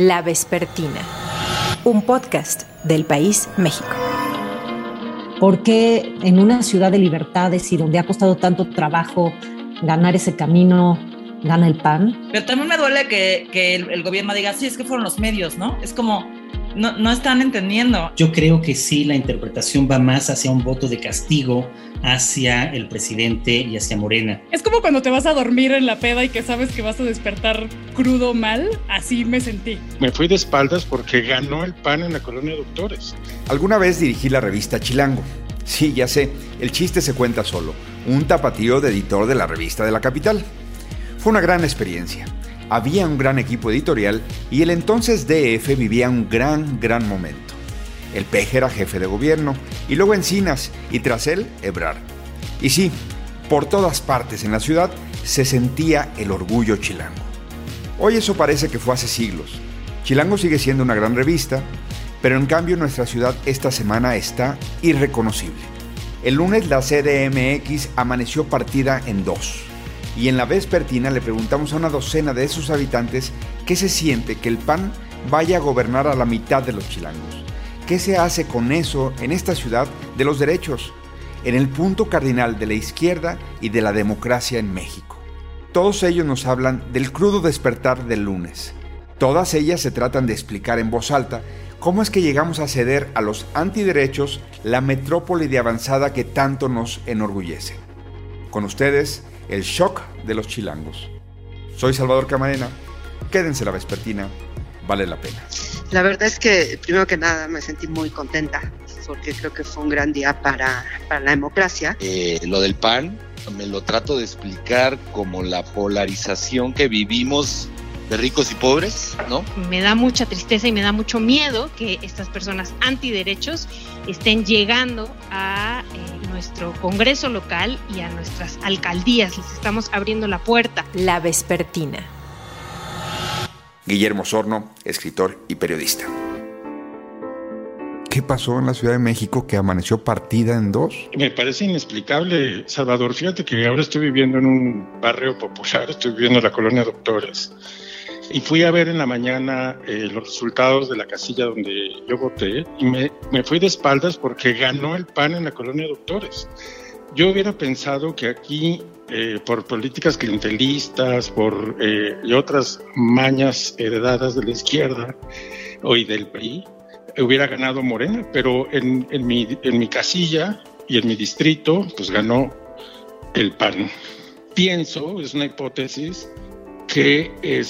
La Vespertina, un podcast del país México. ¿Por qué en una ciudad de libertades y donde ha costado tanto trabajo ganar ese camino, gana el PAN? Pero también me duele que, el, el, gobierno diga, sí, es que fueron los medios, ¿no? Es como, no, no están entendiendo. Yo creo que sí, la interpretación va más hacia un voto de castigo hacia el presidente y hacia Morena. Es como cuando te vas a dormir en la peda y que sabes que vas a despertar crudo mal, así me sentí. Me fui de espaldas porque ganó el PAN en la colonia de doctores. Alguna vez dirigí la revista Chilango. Sí, ya sé, el chiste se cuenta solo. Un tapatío de editor de la revista de la capital. Fue una gran experiencia había un gran equipo editorial y el entonces DF vivía un gran, gran momento. El peje era jefe de gobierno, y luego Encinas, y tras él, Ebrard. Y sí, por todas partes en la ciudad se sentía el orgullo chilango. Hoy eso parece que fue hace siglos. Chilango sigue siendo una gran revista, pero en cambio nuestra ciudad esta semana está irreconocible. El lunes la CDMX amaneció partida en dos y en la vespertina le preguntamos a una docena de sus habitantes qué se siente que el PAN vaya a gobernar a la mitad de los chilangos. ¿Qué se hace con eso en esta ciudad de los derechos, en el punto cardinal de la izquierda y de la democracia en México? Todos ellos nos hablan del crudo despertar del lunes. Todas ellas se tratan de explicar en voz alta cómo es que llegamos a ceder a los antiderechos la metrópoli de avanzada que tanto nos enorgullece. Con ustedes, el shock de los chilangos. Soy Salvador Camarena. Quédense la vespertina, vale la pena. La verdad es que, primero que nada, me sentí muy contenta porque creo que fue un gran día para, para la democracia. Eh, lo del PAN me lo trato de explicar como la polarización que vivimos de ricos y pobres, ¿no? Me da mucha tristeza y me da mucho miedo que estas personas antiderechos estén llegando a eh, nuestro Congreso local y a nuestras alcaldías. Les estamos abriendo la puerta. La Vespertina. Guillermo Sorno, escritor y periodista. ¿Qué pasó en la Ciudad de México que amaneció partida en dos? Me parece inexplicable, Salvador. Fíjate que ahora estoy viviendo en un barrio popular, estoy viviendo en la colonia Doctores y fui a ver en la mañana eh, los resultados de la casilla donde yo voté y me, me, fui de espaldas porque ganó el PAN en la colonia de doctores. Yo hubiera pensado que aquí, eh, por políticas clientelistas por, eh, y otras mañas heredadas de la izquierda hoy del PRI, hubiera ganado Morena, pero en, en, mi, en mi casilla y en mi distrito, pues ganó el PAN. Pienso, es una hipótesis, que eh,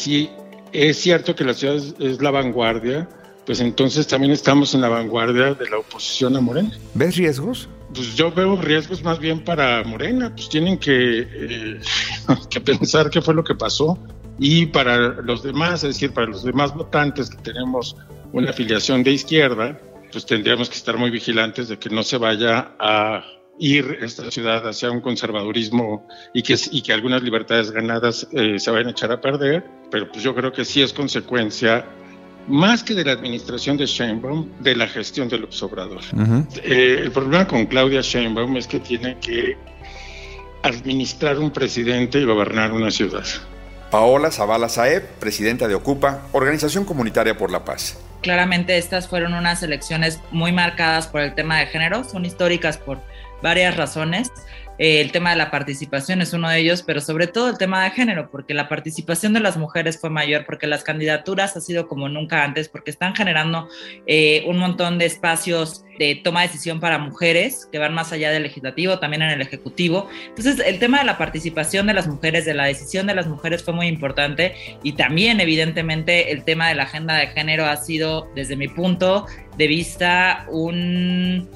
es cierto que la ciudad es, la vanguardia, pues entonces también estamos en la vanguardia de la oposición a Morena. ¿Ves riesgos? Pues yo veo riesgos más bien para Morena, pues tienen que, eh, que pensar qué fue lo que pasó y para los demás, es decir, para los demás votantes que tenemos una afiliación de izquierda, pues tendríamos que estar muy vigilantes de que no se vaya a ir esta ciudad hacia un conservadurismo y que, y que algunas libertades ganadas eh, se vayan a echar a perder, pero pues yo creo que sí es consecuencia más que de la administración de Sheinbaum, de la gestión del Obrador. Eh, el problema con Claudia Sheinbaum es que tiene que administrar un presidente y gobernar una ciudad. Paola Zavala Saeb, presidenta de Ocupa, Organización Comunitaria por la Paz. Claramente estas fueron unas elecciones muy marcadas por el tema de género, son históricas por varias razones. Eh, el tema de la participación es uno de ellos, pero sobre todo el tema de género, porque la participación de las mujeres fue mayor, porque las candidaturas ha sido como nunca antes, porque están generando eh, un montón de espacios de toma de decisión para mujeres que van más allá del legislativo, también en el ejecutivo. Entonces, el tema de la participación de las mujeres, de la decisión de las mujeres fue muy importante y también, evidentemente, el tema de la agenda de género ha sido, desde mi punto de vista, un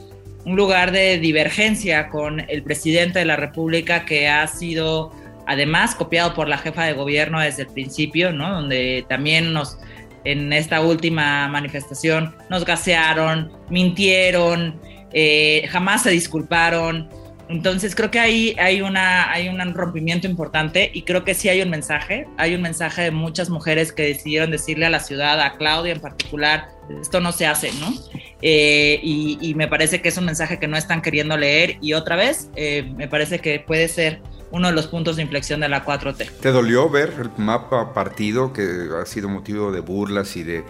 un lugar de divergencia con el presidente de la República que ha sido además copiado por la jefa de gobierno desde el principio, ¿no? Donde también nos en esta última manifestación nos gasearon, mintieron, eh, jamás se disculparon. Entonces creo que ahí hay, una, hay un rompimiento importante y creo que sí hay un mensaje, hay un mensaje de muchas mujeres que decidieron decirle a la ciudad, a Claudia en particular, esto no se hace, ¿no? Eh, y, me parece que es un mensaje que no están queriendo leer y otra vez eh, me parece que puede ser uno de los puntos de inflexión de la 4T. ¿Te dolió ver el mapa partido que ha sido motivo de burlas y de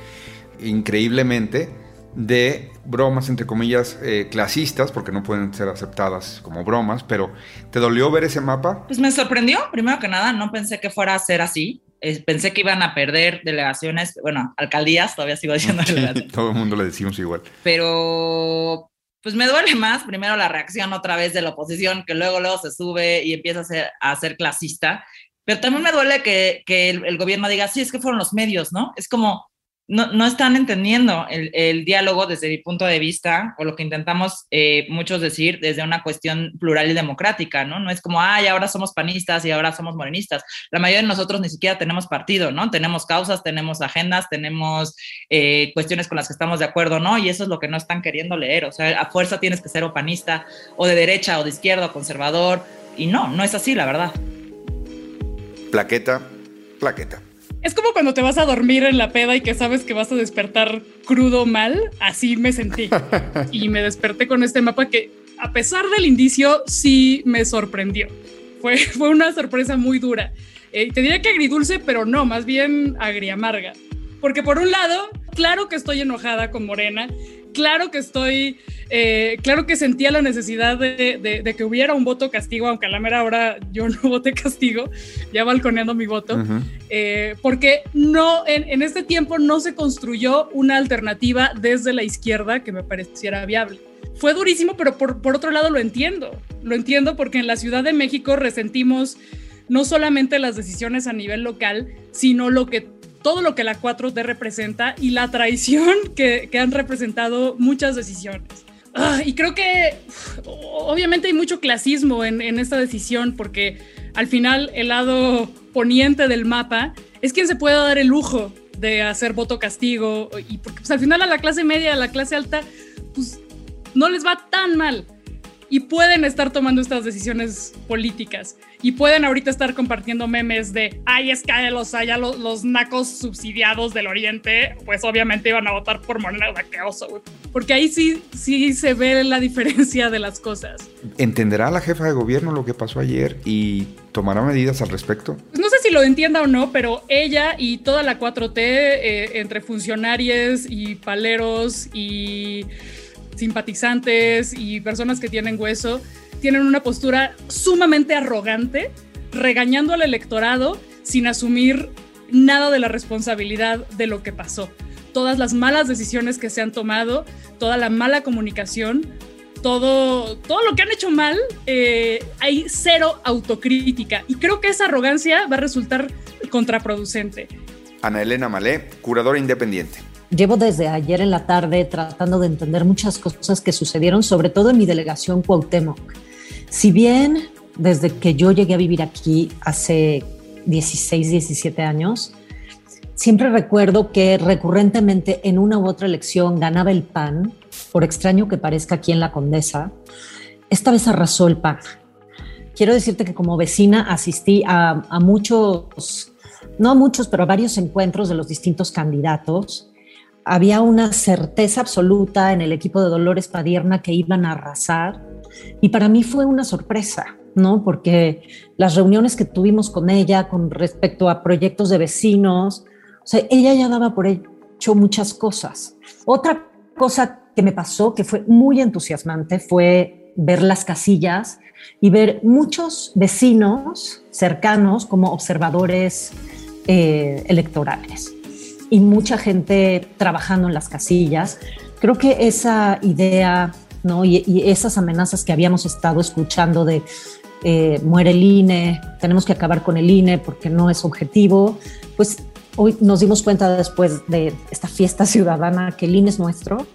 increíblemente de bromas entre comillas eh, clasistas porque no pueden ser aceptadas como bromas, pero ¿te dolió ver ese mapa? Pues me sorprendió, primero que nada, no pensé que fuera a ser así. Pensé que iban a perder delegaciones, bueno, alcaldías, todavía sigo diciendo delegaciones. Todo el mundo le decimos igual. Pero pues me duele más primero la reacción otra vez de la oposición, que luego luego se sube y empieza a ser, a ser clasista, pero también me duele que, que el, el, gobierno diga, sí, es que fueron los medios, ¿no? Es como, no, no están entendiendo el, el, diálogo desde mi punto de vista, o lo que intentamos eh, muchos decir desde una cuestión plural y democrática, ¿no? No es como, ay, ahora somos panistas y ahora somos morenistas. La mayoría de nosotros ni siquiera tenemos partido, ¿no? Tenemos causas, tenemos agendas, tenemos eh, cuestiones con las que estamos de acuerdo, ¿no? Y eso es lo que no están queriendo leer. O sea, a fuerza tienes que ser o panista, o de derecha, o de izquierda, o conservador. Y no, no es así, la verdad. Plaqueta, plaqueta. Es como cuando te vas a dormir en la peda y que sabes que vas a despertar crudo mal. Así me sentí. Y me desperté con este mapa que, a pesar del indicio, sí me sorprendió. Fue, fue una sorpresa muy dura. Eh, te diría que agridulce, pero no, más bien agriamarga. Porque por un lado, claro que estoy enojada con Morena, claro que estoy, eh, claro que sentía la necesidad de, de, de, que hubiera un voto castigo, aunque a la mera hora yo no voté castigo, ya balconeando mi voto, uh -huh. eh, porque no, en, en, este tiempo no se construyó una alternativa desde la izquierda que me pareciera viable. Fue durísimo, pero por, por otro lado lo entiendo, lo entiendo porque en la Ciudad de México resentimos no solamente las decisiones a nivel local, sino lo que todo lo que la 4T representa y la traición que, que han representado muchas decisiones. Ah, y creo que obviamente hay mucho clasismo en, en, esta decisión porque al final el lado poniente del mapa es quien se puede dar el lujo de hacer voto castigo y porque pues, al final a la clase media, a la clase alta, pues no les va tan mal y pueden estar tomando estas decisiones políticas y pueden ahorita estar compartiendo memes de, ay, es que los, allá los, los, nacos subsidiados del oriente, pues obviamente iban a votar por Morena, qué oso, güey. Porque ahí sí, sí se ve la diferencia de las cosas. ¿Entenderá la jefa de gobierno lo que pasó ayer y tomará medidas al respecto? Pues no sé si lo entienda o no, pero ella y toda la 4T, eh, entre funcionarios y paleros y simpatizantes y personas que tienen hueso, tienen una postura sumamente arrogante, regañando al electorado sin asumir nada de la responsabilidad de lo que pasó. Todas las malas decisiones que se han tomado, toda la mala comunicación, todo, todo lo que han hecho mal, eh, hay cero autocrítica. Y creo que esa arrogancia va a resultar contraproducente. Ana Elena Malé, curadora independiente. Llevo desde ayer en la tarde tratando de entender muchas cosas que sucedieron, sobre todo en mi delegación Cuauhtémoc. Si bien desde que yo llegué a vivir aquí hace 16, 17 años, siempre recuerdo que recurrentemente en una u otra elección ganaba el PAN, por extraño que parezca aquí en la Condesa, esta vez arrasó el PAN. Quiero decirte que como vecina asistí a, a muchos, no a muchos, pero a varios encuentros de los distintos candidatos había una certeza absoluta en el equipo de Dolores Padierna que iban a arrasar y para mí fue una sorpresa, ¿no? Porque las reuniones que tuvimos con ella con respecto a proyectos de vecinos, o sea, ella ya daba por hecho muchas cosas. Otra cosa que me pasó que fue muy entusiasmante fue ver las casillas y ver muchos vecinos cercanos como observadores eh, electorales y mucha gente trabajando en las casillas. Creo que esa idea ¿no? y, y esas amenazas que habíamos estado escuchando de eh, muere el INE, tenemos que acabar con el INE porque no es objetivo, pues hoy nos dimos cuenta después de esta fiesta ciudadana que el INE es nuestro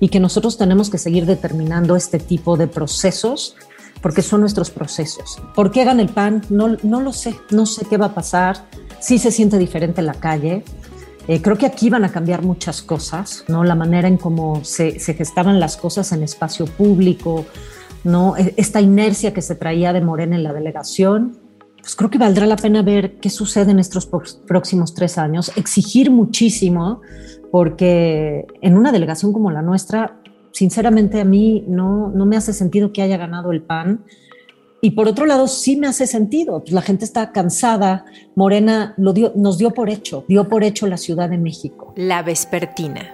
y que nosotros tenemos que seguir determinando este tipo de procesos porque son nuestros procesos. ¿Por qué gana el PAN? No, no lo sé, no sé qué va a pasar, sí se siente diferente en la calle, eh, creo que aquí van a cambiar muchas cosas, ¿no? La manera en cómo se, se, gestaban las cosas en espacio público, ¿no? E, esta inercia que se traía de Morena en la delegación, pues creo que valdrá la pena ver qué sucede en estos próximos tres años, exigir muchísimo, porque en una delegación como la nuestra, sinceramente a mí no, no me hace sentido que haya ganado el PAN, Y por otro lado, sí me hace sentido. Pues la gente está cansada. Morena lo dio, nos dio por hecho, dio por hecho la Ciudad de México. La Vespertina.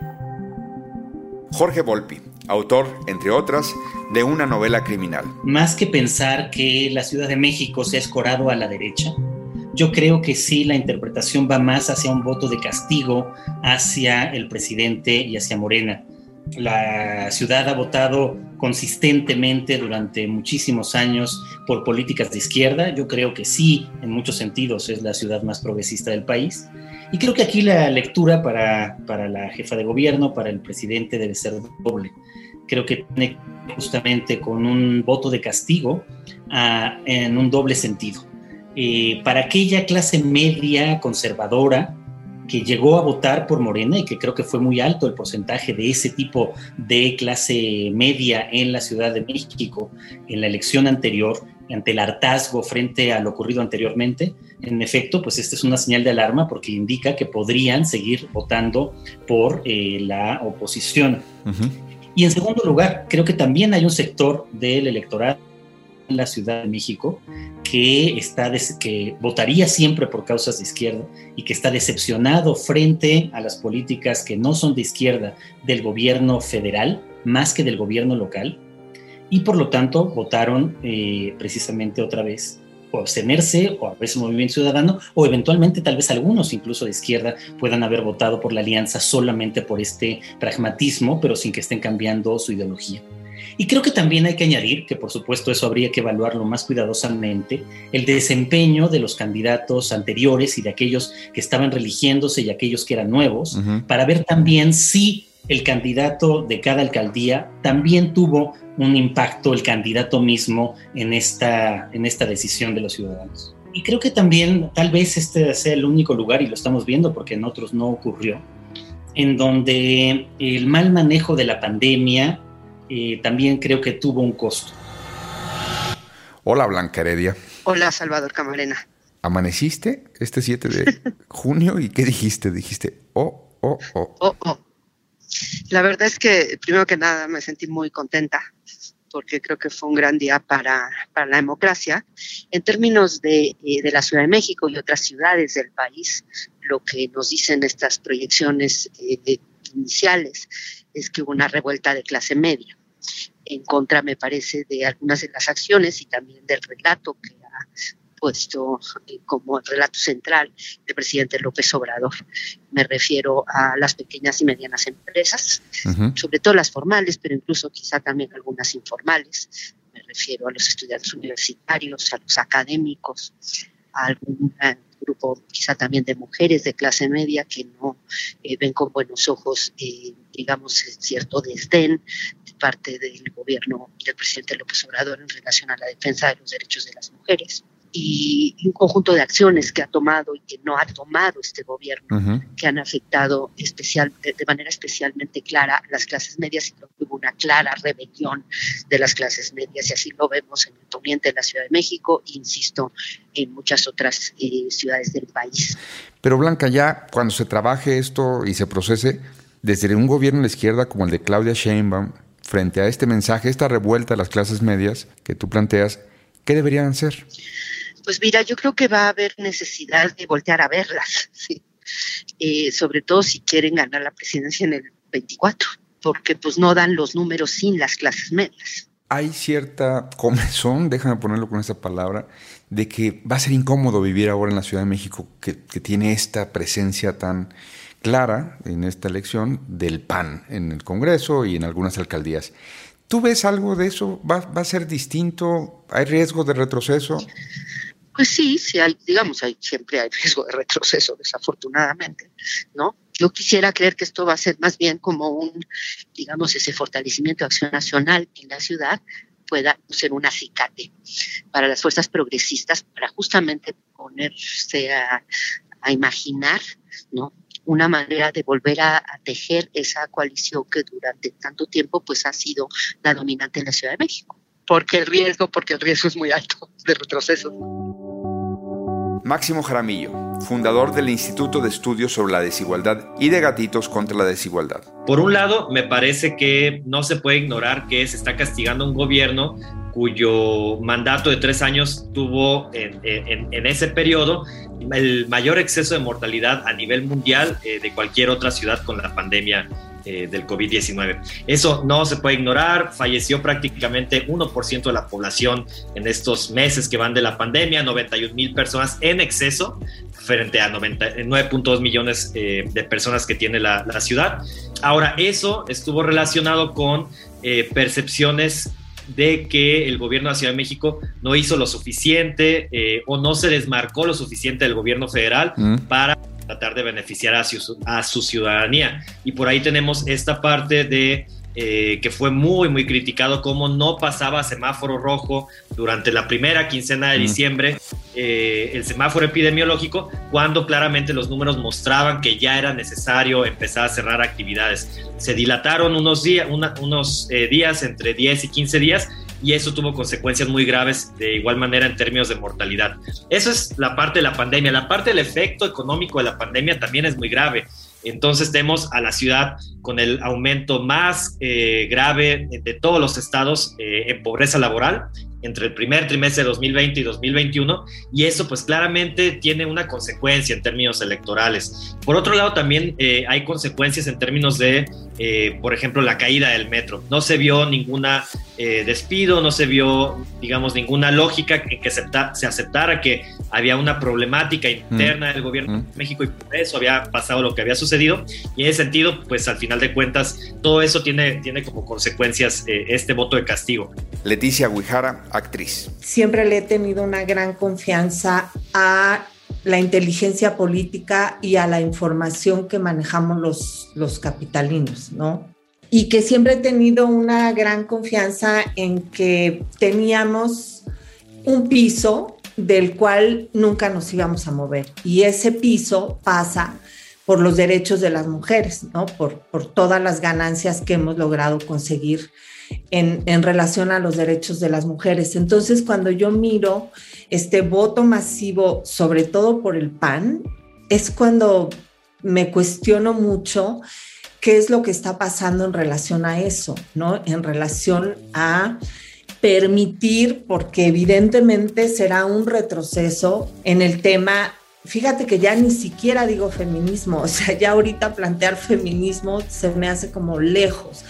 Jorge Volpi, autor, entre otras, de una novela criminal. Más que pensar que la Ciudad de México se ha escorado a la derecha, yo creo que sí la interpretación va más hacia un voto de castigo hacia el presidente y hacia Morena. La ciudad ha votado consistentemente durante muchísimos años por políticas de izquierda. Yo creo que sí, en muchos sentidos, es la ciudad más progresista del país. Y creo que aquí la lectura para, para la jefa de gobierno, para el presidente, debe ser doble. Creo que tiene justamente con un voto de castigo ah, en un doble sentido. Eh, para aquella clase media conservadora que llegó a votar por Morena y que creo que fue muy alto el porcentaje de ese tipo de clase media en la Ciudad de México en la elección anterior, ante el hartazgo frente a lo ocurrido anteriormente, en efecto, pues esta es una señal de alarma porque indica que podrían seguir votando por eh, la oposición. Y en segundo lugar, creo que también hay un sector del electorado en la Ciudad de México que, está que votaría siempre por causas de izquierda y que está decepcionado frente a las políticas que no son de izquierda del gobierno federal más que del gobierno local y por lo tanto votaron eh, precisamente otra vez o abstenerse o a veces movimiento ciudadano o eventualmente tal vez algunos incluso de izquierda puedan haber votado por la alianza solamente por este pragmatismo pero sin que estén cambiando su ideología. Y creo que también hay que añadir, que por supuesto eso habría que evaluarlo más cuidadosamente, el desempeño de los candidatos anteriores y de aquellos que estaban religiéndose y aquellos que eran nuevos, para ver también si el candidato de cada alcaldía también tuvo un impacto, el candidato mismo, en esta, en esta decisión de los ciudadanos. Y creo que también tal vez este sea el único lugar, y lo estamos viendo porque en otros no ocurrió, en donde el mal manejo de la pandemia eh, también creo que tuvo un costo. Hola Blanca Heredia. Hola Salvador Camarena. ¿Amaneciste este 7 de junio y qué dijiste? Dijiste, oh, oh, oh. Oh, oh. La verdad es que primero que nada me sentí muy contenta porque creo que fue un gran día para, para la democracia. En términos de, eh, de, la Ciudad de México y otras ciudades del país, lo que nos dicen estas proyecciones eh, iniciales es que hubo una revuelta de clase media en contra, me parece, de algunas de las acciones y también del relato que ha puesto eh, como el relato central del presidente López Obrador. Me refiero a las pequeñas y medianas empresas, sobre todo las formales, pero incluso quizá también algunas informales. Me refiero a los estudiantes universitarios, a los académicos, a algún grupo quizá también de mujeres de clase media que no eh, ven con buenos ojos, eh, digamos, cierto desdén de parte del gobierno del presidente López Obrador en relación a la defensa de los derechos de las mujeres. Y un conjunto de acciones que ha tomado y que no ha tomado este gobierno, que han afectado especial, de, manera especialmente clara a las clases medias y creo que hubo una clara rebelión de las clases medias. Y así lo vemos en el poniente de la Ciudad de México e insisto, en muchas otras eh, ciudades del país. Pero Blanca, ya cuando se trabaje esto y se procese, desde un gobierno de la izquierda como el de Claudia Sheinbaum, frente a este mensaje, esta revuelta de las clases medias que tú planteas, ¿qué deberían hacer? Pues mira, yo creo que va a haber necesidad de voltear a verlas, ¿sí? Eh, sobre todo si quieren ganar la presidencia en el 24, porque pues no dan los números sin las clases medias. Hay cierta comezón, déjame ponerlo con esa palabra, de que va a ser incómodo vivir ahora en la Ciudad de México, que, que tiene esta presencia tan clara en esta elección del PAN en el Congreso y en algunas alcaldías. ¿Tú ves algo de eso? ¿Va, va a ser distinto? ¿Hay riesgo de retroceso? Pues sí, sí hay, digamos, hay, siempre hay riesgo de retroceso, desafortunadamente, ¿no? Yo quisiera creer que esto va a ser más bien como un, digamos, ese fortalecimiento de acción nacional en la ciudad pueda ser un acicate para las fuerzas progresistas, para justamente ponerse a, imaginar, ¿no? Una manera de volver a, a, tejer esa coalición que durante tanto tiempo pues ha sido la dominante en la Ciudad de México. Porque el riesgo, porque el riesgo es muy alto de retroceso. Máximo Jaramillo, fundador del Instituto de Estudios sobre la Desigualdad y de Gatitos contra la Desigualdad. Por un lado, me parece que no se puede ignorar que se está castigando un gobierno cuyo mandato de tres años tuvo en, ese periodo el mayor exceso de mortalidad a nivel mundial eh, de cualquier otra ciudad con la pandemia eh, del COVID-19. Eso no se puede ignorar, falleció prácticamente 1% de la población en estos meses que van de la pandemia, 91 mil personas en exceso frente a 9.2 millones eh, de personas que tiene la, ciudad. Ahora, eso estuvo relacionado con percepciones de que el gobierno de Ciudad de México no hizo lo suficiente o no se desmarcó lo suficiente del gobierno federal mm. para tratar de beneficiar a su, a su ciudadanía. Y por ahí tenemos esta parte de eh, que fue muy, muy criticado, como no pasaba semáforo rojo durante la primera quincena de diciembre, eh, el semáforo epidemiológico, cuando claramente los números mostraban que ya era necesario empezar a cerrar actividades. Se dilataron unos, días unos eh, días, entre 10 y 15 días, y eso tuvo consecuencias muy graves de igual manera en términos de mortalidad. Eso es la parte de la pandemia. La parte del efecto económico de la pandemia también es muy grave. Entonces tenemos a la ciudad con el aumento más eh, grave de todos los estados eh, en pobreza laboral entre el primer trimestre de 2020 y 2021 y eso pues claramente tiene una consecuencia en términos electorales. Por otro lado también eh, hay consecuencias en términos de, por ejemplo, la caída del metro. No se vio ninguna eh, despido, no se vio, digamos, ninguna lógica en que se aceptara que había una problemática interna del gobierno de México y por eso había pasado lo que había sucedido. Y en ese sentido, pues al final de cuentas, todo eso tiene, tiene como consecuencias este voto de castigo. Leticia Guijara, actriz. Siempre le he tenido una gran confianza a la inteligencia política y a la información que manejamos los, los capitalinos, ¿no? Y que siempre he tenido una gran confianza en que teníamos un piso del cual nunca nos íbamos a mover. Y ese piso pasa por los derechos de las mujeres, ¿no? Por, por todas las ganancias que hemos logrado conseguir en, relación a los derechos de las mujeres. Entonces, cuando yo miro este voto masivo, sobre todo por el PAN, es cuando me cuestiono mucho qué es lo que está pasando en relación a eso, ¿no? En relación a permitir, porque evidentemente será un retroceso en el tema fíjate que ya ni siquiera digo feminismo, o sea, ya ahorita plantear feminismo se me hace como lejos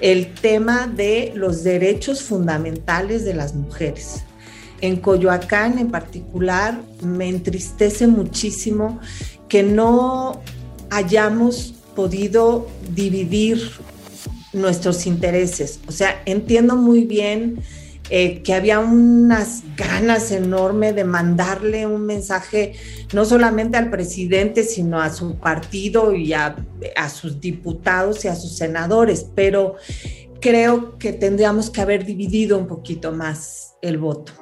el tema de los derechos fundamentales de las mujeres. En Coyoacán en particular me entristece muchísimo que no hayamos podido dividir nuestros intereses. O sea, entiendo muy bien eh, que había unas ganas enormes de mandarle un mensaje no solamente al presidente, sino a su partido y a, a sus diputados y a sus senadores, pero creo que tendríamos que haber dividido un poquito más el voto.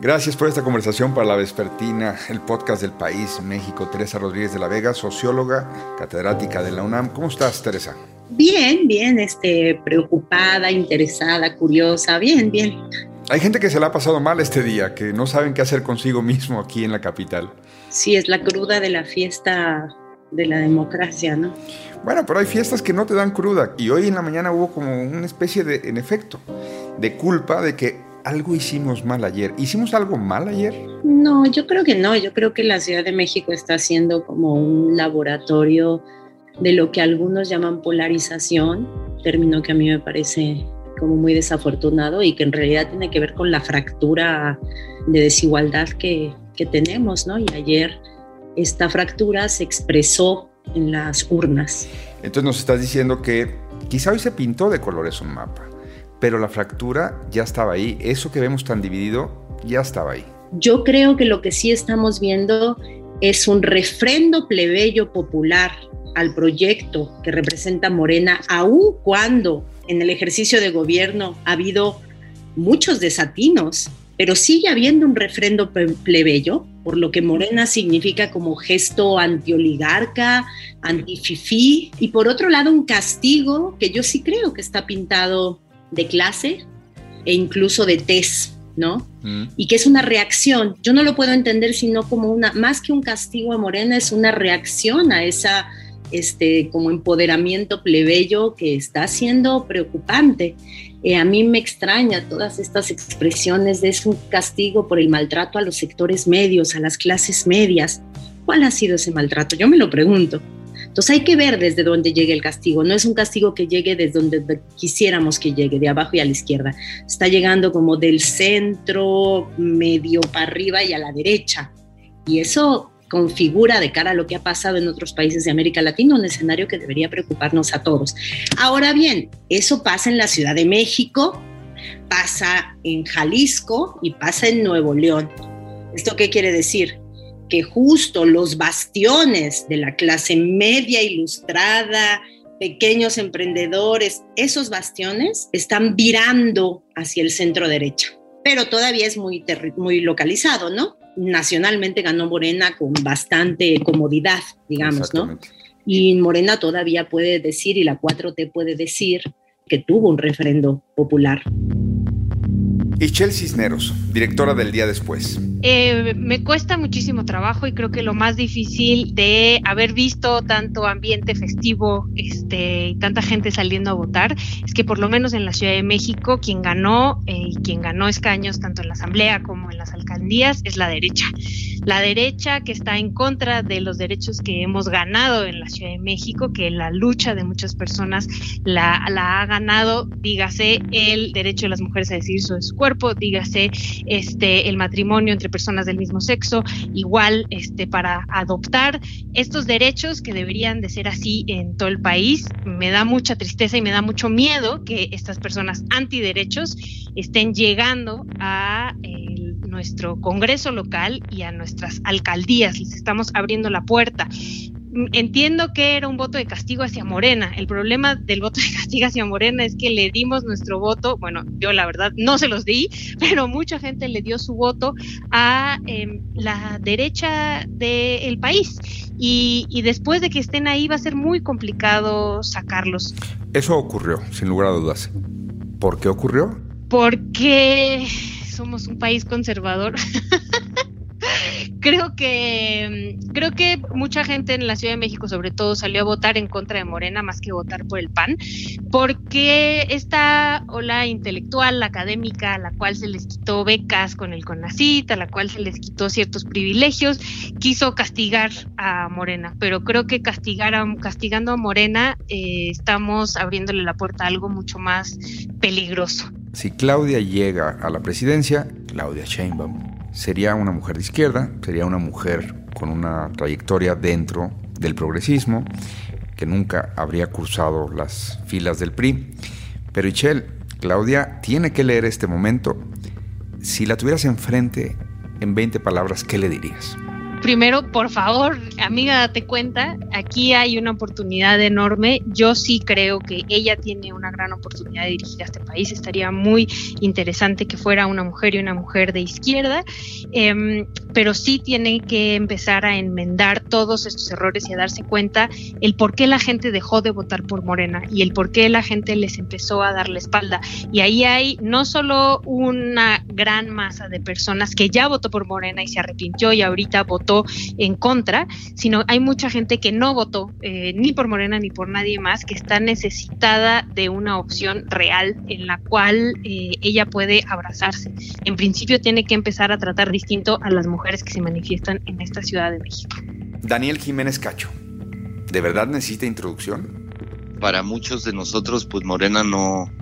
Gracias por esta conversación para la Vespertina, el podcast del país México. Teresa Rodríguez de la Vega, socióloga, catedrática de la UNAM. ¿Cómo estás, Teresa? Bien, bien, este, preocupada, interesada, curiosa, bien, bien. Hay gente que se la ha pasado mal este día, que no saben qué hacer consigo mismo aquí en la capital. Sí, es la cruda de la fiesta de la democracia, ¿no? Bueno, pero hay fiestas que no te dan cruda. Y hoy en la mañana hubo como una especie de, en efecto, de culpa de que algo hicimos mal ayer. ¿Hicimos algo mal ayer? No, yo creo que no. Yo creo que la Ciudad de México está siendo como un laboratorio de lo que algunos llaman polarización, término que a mí me parece como muy desafortunado y que en realidad tiene que ver con la fractura de desigualdad que, que tenemos, ¿no? Y ayer esta fractura se expresó en las urnas. Entonces nos estás diciendo que quizá hoy se pintó de colores un mapa, pero la fractura ya estaba ahí, eso que vemos tan dividido ya estaba ahí. Yo creo que lo que sí estamos viendo es un refrendo plebeyo popular al proyecto que representa Morena, aun cuando en el ejercicio de gobierno ha habido muchos desatinos, pero sigue habiendo un refrendo plebeyo, por lo que Morena significa como gesto antioligarca, antififí, y por otro lado un castigo que yo sí creo que está pintado de clase e incluso de tez ¿no? Y que es una reacción. Yo no lo puedo entender sino como una, más que un castigo a Morena, es una reacción a esa este, como empoderamiento plebeyo que está siendo preocupante. Eh, a mí me extraña todas estas expresiones de es un castigo por el maltrato a los sectores medios, a las clases medias. ¿Cuál ha sido ese maltrato? Yo me lo pregunto. Entonces hay que ver desde dónde llegue el castigo. No es un castigo que llegue desde donde quisiéramos que llegue, de abajo y a la izquierda. Está llegando como del centro, medio para arriba y a la derecha. Y eso configura de cara a lo que ha pasado en otros países de América Latina un escenario que debería preocuparnos a todos. Ahora bien, eso pasa en la Ciudad de México, pasa en Jalisco y pasa en Nuevo León. ¿Esto qué quiere decir? Que justo los bastiones de la clase media ilustrada, pequeños emprendedores, esos bastiones están virando hacia el centro derecha, pero todavía es muy, muy localizado, ¿no? Nacionalmente ganó Morena con bastante comodidad, digamos, ¿no? Y Morena todavía puede decir, y la 4T puede decir, que tuvo un referendo popular. Y Chelsea Cisneros, directora del Día Después. Eh, me cuesta muchísimo trabajo y creo que lo más difícil de haber visto tanto ambiente festivo este, y tanta gente saliendo a votar es que por lo menos en la Ciudad de México quien ganó eh, y quien ganó escaños tanto en la Asamblea como en las alcaldías es la derecha. La derecha que está en contra de los derechos que hemos ganado en la Ciudad de México, que la lucha de muchas personas la, la ha ganado, dígase el derecho de las mujeres a decidir sobre su cuerpo, dígase este, el matrimonio entre personas del mismo sexo, igual este, para adoptar estos derechos que deberían de ser así en todo el país. Me da mucha tristeza y me da mucho miedo que estas personas antiderechos estén llegando a nuestro Congreso local y a nuestras alcaldías. Les estamos abriendo la puerta entiendo que era un voto de castigo hacia Morena. El problema del voto de castigo hacia Morena es que le dimos nuestro voto, bueno, yo la verdad no se los di, pero mucha gente le dio su voto a em, la derecha del país. Y, y después de que estén ahí va a ser muy complicado sacarlos. Eso ocurrió, sin lugar a dudas. ¿Por qué ocurrió? Porque somos un país conservador. creo que mm, creo que mucha gente en la Ciudad de México sobre todo salió a votar en contra de Morena más que votar por el PAN porque esta ola intelectual académica a la cual se les quitó becas con el CONACIT a la cual se les quitó ciertos privilegios quiso castigar a Morena. Pero creo que castigar castigando a Morena eh, estamos abriéndole la puerta a algo mucho más peligroso. Si Claudia llega a la presidencia Claudia Sheinbaum sería una mujer de izquierda, sería una mujer con una trayectoria dentro del progresismo, que nunca habría cursado las filas del PRI. Pero Ichel, Claudia tiene que leer este momento. Si la tuvieras enfrente en 20 palabras, ¿qué le dirías? primero, por favor, amiga, date cuenta, aquí hay una oportunidad enorme. Yo sí creo que ella tiene una gran oportunidad de dirigir a este país. Estaría muy interesante que fuera una mujer y una mujer de izquierda, em, pero sí tiene que empezar a enmendar todos estos errores y a darse cuenta el por qué la gente dejó de votar por Morena y el por qué la gente les empezó a dar la espalda. Y ahí hay no solo una gran masa de personas que ya votó por Morena y se arrepintió y ahorita votó en contra, sino hay mucha gente que no votó eh, ni por Morena ni por nadie más, que está necesitada de una opción real en la cual eh, ella puede abrazarse. En principio tiene que empezar a tratar distinto a las mujeres que se manifiestan en esta Ciudad de México. Daniel Jiménez Cacho, ¿de verdad necesita introducción? Para muchos de nosotros, pues Morena no,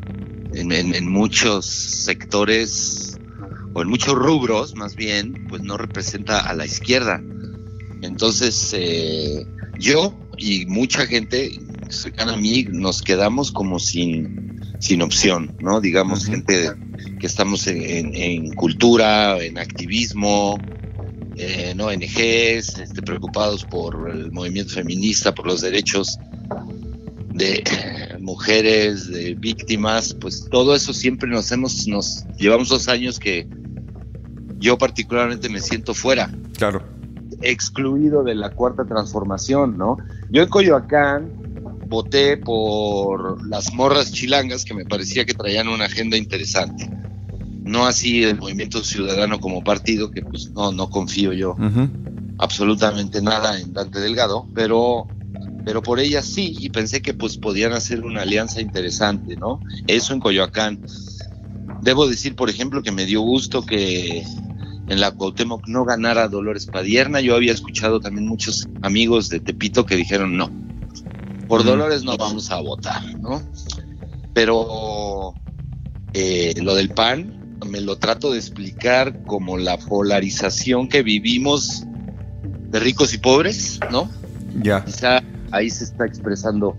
en muchos sectores o en muchos rubros más bien, pues no representa a la izquierda. Entonces, eh, yo y mucha gente cercana a mí nos quedamos como sin, sin opción, ¿no? Digamos, gente que estamos en, cultura, en activismo, en ONGs, este, preocupados por el movimiento feminista, por los derechos de mujeres, de víctimas, pues todo eso siempre nos hemos, nos llevamos dos años que yo particularmente me siento fuera. Claro. Excluido de la cuarta transformación, ¿no? Yo en Coyoacán voté por las morras chilangas que me parecía que traían una agenda interesante. No así el Movimiento Ciudadano como partido, que pues no, no confío yo absolutamente nada en Dante Delgado, pero pero por ella sí, y pensé que pues podían hacer una alianza interesante, ¿no? Eso en Coyoacán. Debo decir, por ejemplo, que me dio gusto que en la Cuauhtémoc no ganara Dolores Padierna. Yo había escuchado también muchos amigos de Tepito que dijeron no, por Dolores no vamos a votar, ¿no? Pero eh, lo del PAN me lo trato de explicar como la polarización que vivimos de ricos y pobres, ¿no? Ya. Quizá ahí se está expresando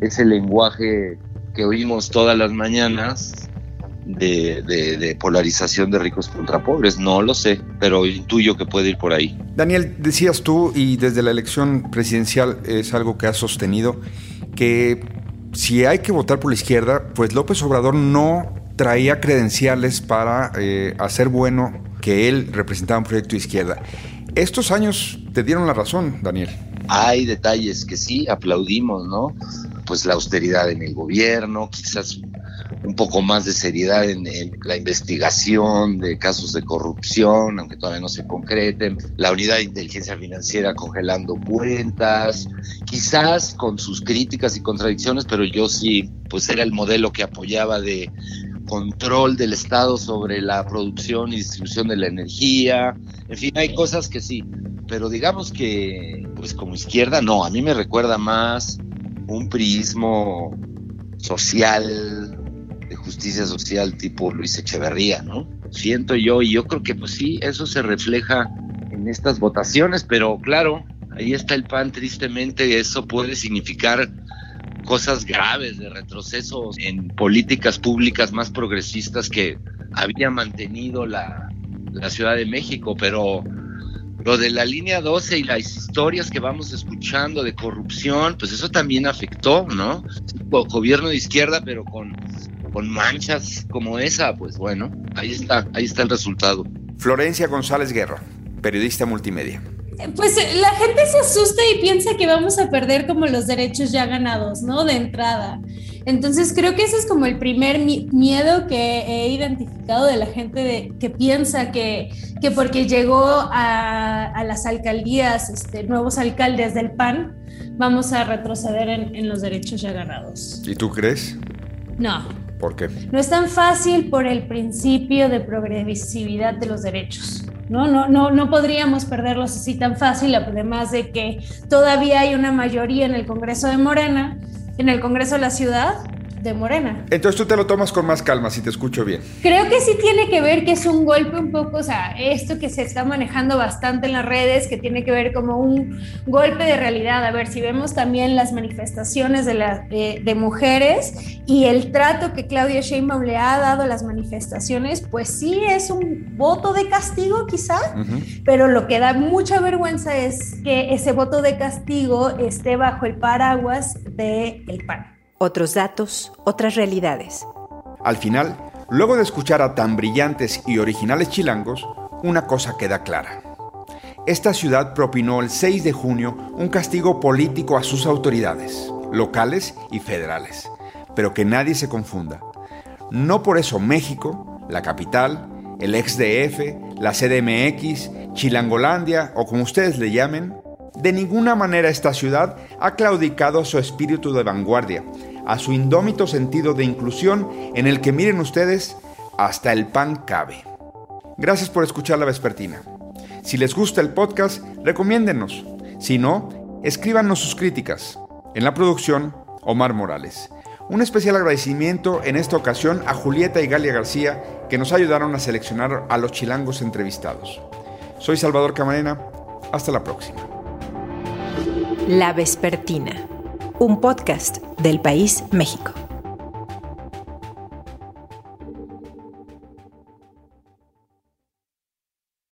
ese lenguaje que oímos todas las mañanas de, polarización de ricos contra pobres. No lo sé, pero intuyo que puede ir por ahí. Daniel, decías tú, y desde la elección presidencial es algo que has sostenido, que si hay que votar por la izquierda, pues López Obrador no traía credenciales para eh, hacer bueno que él representaba un proyecto de izquierda. Estos años te dieron la razón, Daniel. Hay detalles que sí aplaudimos, ¿no? Pues la austeridad en el gobierno, quizás un poco más de seriedad en, la investigación de casos de corrupción, aunque todavía no se concreten, la unidad de inteligencia financiera congelando cuentas, quizás con sus críticas y contradicciones, pero yo sí, pues era el modelo que apoyaba de control del Estado sobre la producción y distribución de la energía, en fin, hay cosas que sí, pero digamos que, pues como izquierda, no, a mí me recuerda más un prismo social, justicia social tipo Luis Echeverría, ¿no? Siento yo, y yo creo que pues sí, eso se refleja en estas votaciones, pero claro, ahí está el PAN, tristemente, eso puede significar cosas graves de retroceso en políticas públicas más progresistas que había mantenido la, la Ciudad de México, pero lo de la línea 12 y las historias que vamos escuchando de corrupción, pues eso también afectó, ¿no? Gobierno de izquierda, pero con, con manchas como esa, pues bueno, ahí está, ahí está el resultado. Florencia González Guerra, periodista multimedia. Pues la gente se asusta y piensa que vamos a perder como los derechos ya ganados, ¿no? De entrada. Entonces creo que ese es como el primer miedo que he identificado de la gente que piensa que, que porque llegó a, las alcaldías este, nuevos alcaldes del PAN, vamos a retroceder en, en los derechos ya ganados. ¿Y tú crees? No. ¿Por qué? No es tan fácil por el principio de progresividad de los derechos. ¿no? No, no, no podríamos perderlos así tan fácil, además de que todavía hay una mayoría en el Congreso de Morena, en el Congreso de la Ciudad, de Morena. Entonces tú te lo tomas con más calma, si te escucho bien. Creo que sí tiene que ver que es un golpe un poco, o sea, esto que se está manejando bastante en las redes, que tiene que ver como un golpe de realidad. A ver, si vemos también las manifestaciones de, la, de, mujeres y el trato que Claudia Sheinbaum le ha dado a las manifestaciones, pues sí es un voto de castigo quizá, pero lo que da mucha vergüenza es que ese voto de castigo esté bajo el paraguas del el PAN otros datos, otras realidades. Al final, luego de escuchar a tan brillantes y originales chilangos, una cosa queda clara. Esta ciudad propinó el 6 de junio un castigo político a sus autoridades, locales y federales. Pero que nadie se confunda. No por eso México, la capital, el XDF, la CDMX, Chilangolandia o como ustedes le llamen, de ninguna manera esta ciudad ha claudicado a su espíritu de vanguardia, a su indómito sentido de inclusión en el que miren ustedes, hasta el pan cabe. Gracias por escuchar la vespertina. Si les gusta el podcast, recomiéndenos. Si no, escríbanos sus críticas. En la producción, Omar Morales. Un especial agradecimiento en esta ocasión a Julieta y Galia García que nos ayudaron a seleccionar a los chilangos entrevistados. Soy Salvador Camarena. Hasta la próxima. La Vespertina un podcast del País México.